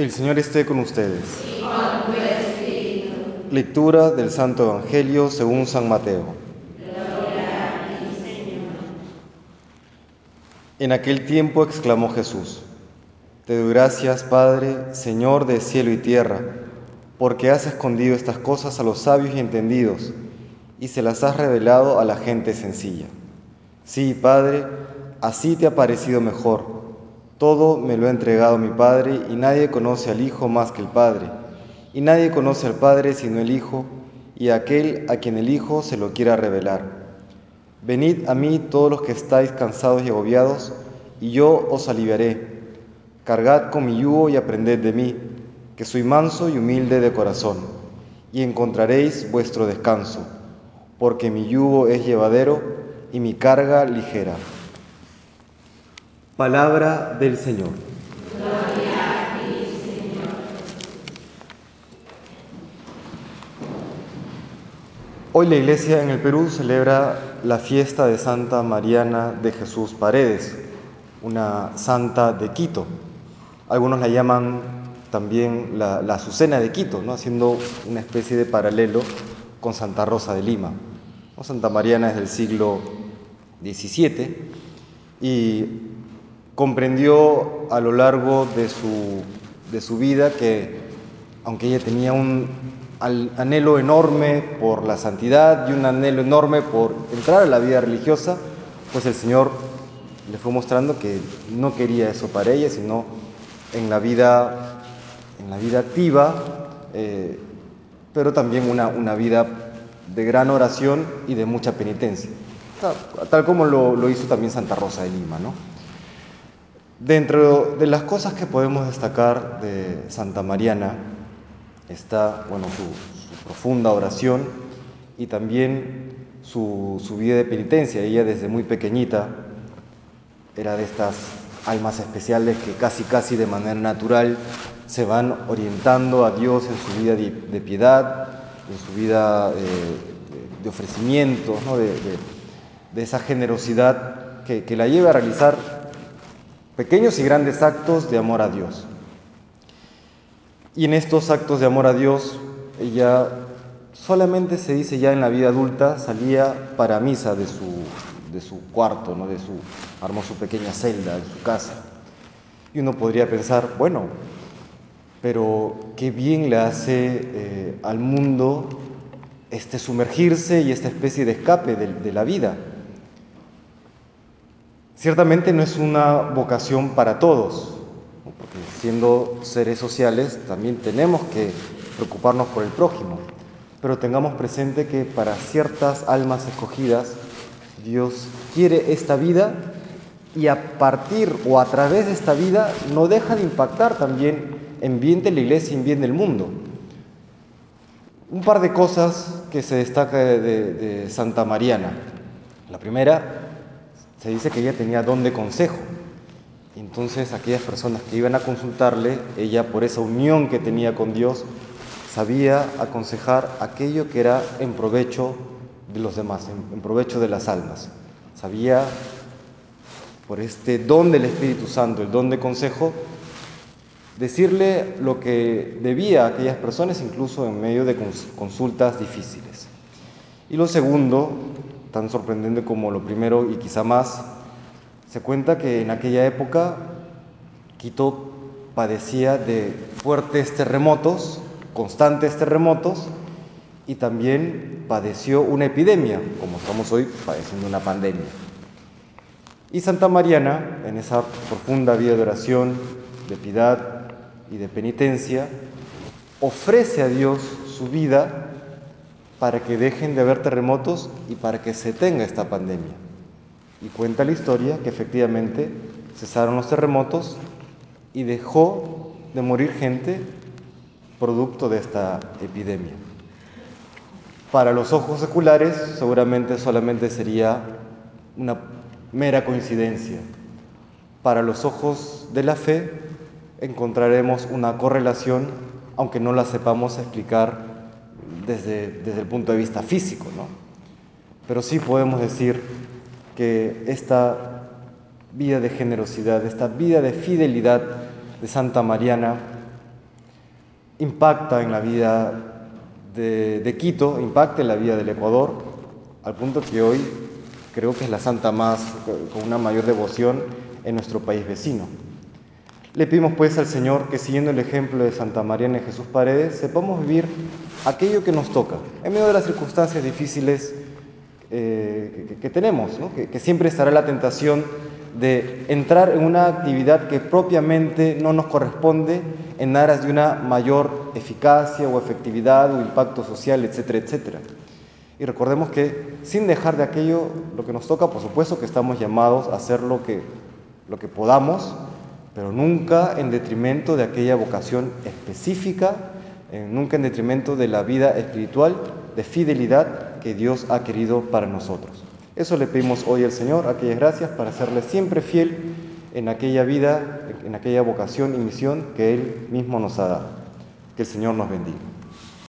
El Señor esté con ustedes. Lectura del Santo Evangelio según San Mateo. En aquel tiempo exclamó Jesús, Te doy gracias, Padre, Señor de cielo y tierra, porque has escondido estas cosas a los sabios y entendidos, y se las has revelado a la gente sencilla. Sí, Padre, así te ha parecido mejor todo me lo ha entregado mi Padre, y nadie conoce al Hijo más que el Padre, y nadie conoce al Padre sino el Hijo, y aquel a quien el Hijo se lo quiera revelar. Venid a mí todos los que estáis cansados y agobiados, y yo os aliviaré. Cargad con mi yugo y aprended de mí, que soy manso y humilde de corazón, y encontraréis vuestro descanso, porque mi yugo es llevadero y mi carga ligera. Palabra del Señor. Gloria a ti, Señor. Hoy la iglesia en el Perú celebra la fiesta de Santa Mariana de Jesús Paredes, una santa de Quito. Algunos la llaman también la, Azucena de Quito, ¿no? haciendo una especie de paralelo con Santa Rosa de Lima. Santa Mariana es del siglo XVII y comprendió a lo largo de su, de su vida que, aunque ella tenía un anhelo enorme por la santidad y un anhelo enorme por entrar a la vida religiosa, pues el Señor le fue mostrando que no quería eso para ella, sino en la vida, en la vida activa, eh, pero también una, una, vida de gran oración y de mucha penitencia, tal, como lo, lo hizo también Santa Rosa de Lima, ¿no? Dentro de las cosas que podemos destacar de Santa Mariana está bueno, su, profunda oración y también su, vida de penitencia. Ella desde muy pequeñita era de estas almas especiales que casi casi de manera natural se van orientando a Dios en su vida de, piedad, en su vida eh, de ofrecimiento, de, esa generosidad que, que la lleva a realizar pequeños y grandes actos de amor a Dios. Y en estos actos de amor a Dios, ella solamente se dice ya en la vida adulta, salía para misa de su, de su cuarto, ¿no? de su, armó pequeña celda en su casa. Y uno podría pensar, bueno, pero qué bien le hace eh, al mundo este sumergirse y esta especie de escape de la vida. Ciertamente no es una vocación para todos, porque siendo seres sociales también tenemos que preocuparnos por el prójimo, pero tengamos presente que para ciertas almas escogidas Dios quiere esta vida y a partir o a través de esta vida no deja de impactar también en bien de la iglesia y en bien del mundo. Un par de cosas que se destaca de, de Santa Mariana. La primera, se dice que ella tenía don de consejo. Entonces aquellas personas que iban a consultarle, ella por esa unión que tenía con Dios, sabía aconsejar aquello que era en provecho de los demás, en, provecho de las almas. Sabía, por este don del Espíritu Santo, el don de consejo, decirle lo que debía a aquellas personas, incluso en medio de consultas difíciles. Y lo segundo, tan sorprendente como lo primero y quizá más, se cuenta que en aquella época Quito padecía de fuertes terremotos, constantes terremotos, y también padeció una epidemia, como estamos hoy padeciendo una pandemia. Y Santa Mariana, en esa profunda vida de oración, de piedad y de penitencia, ofrece a Dios su vida para que dejen de haber terremotos y para que se tenga esta pandemia. Y cuenta la historia que efectivamente cesaron los terremotos y dejó de morir gente producto de esta epidemia. Para los ojos seculares seguramente solamente sería una mera coincidencia. Para los ojos de la fe encontraremos una correlación, aunque no la sepamos explicar desde, el punto de vista físico, ¿no? Pero sí podemos decir que esta vida de generosidad, esta vida de fidelidad de Santa Mariana impacta en la vida de, Quito, impacta en la vida del Ecuador, al punto que hoy creo que es la santa más, con una mayor devoción en nuestro país vecino. Le pedimos pues al Señor que siguiendo el ejemplo de Santa María en Jesús Paredes, sepamos vivir aquello que nos toca, en medio de las circunstancias difíciles eh, que, tenemos, que, siempre estará la tentación de entrar en una actividad que propiamente no nos corresponde en aras de una mayor eficacia o efectividad o impacto social, etcétera, etcétera. Y recordemos que sin dejar de aquello lo que nos toca, por supuesto que estamos llamados a hacer lo que, lo que podamos, pero nunca en detrimento de aquella vocación específica, eh, nunca en detrimento de la vida espiritual de fidelidad que Dios ha querido para nosotros. Eso le pedimos hoy al Señor, aquellas gracias para serle siempre fiel en aquella vida, en aquella vocación y misión que Él mismo nos ha dado. Que el Señor nos bendiga.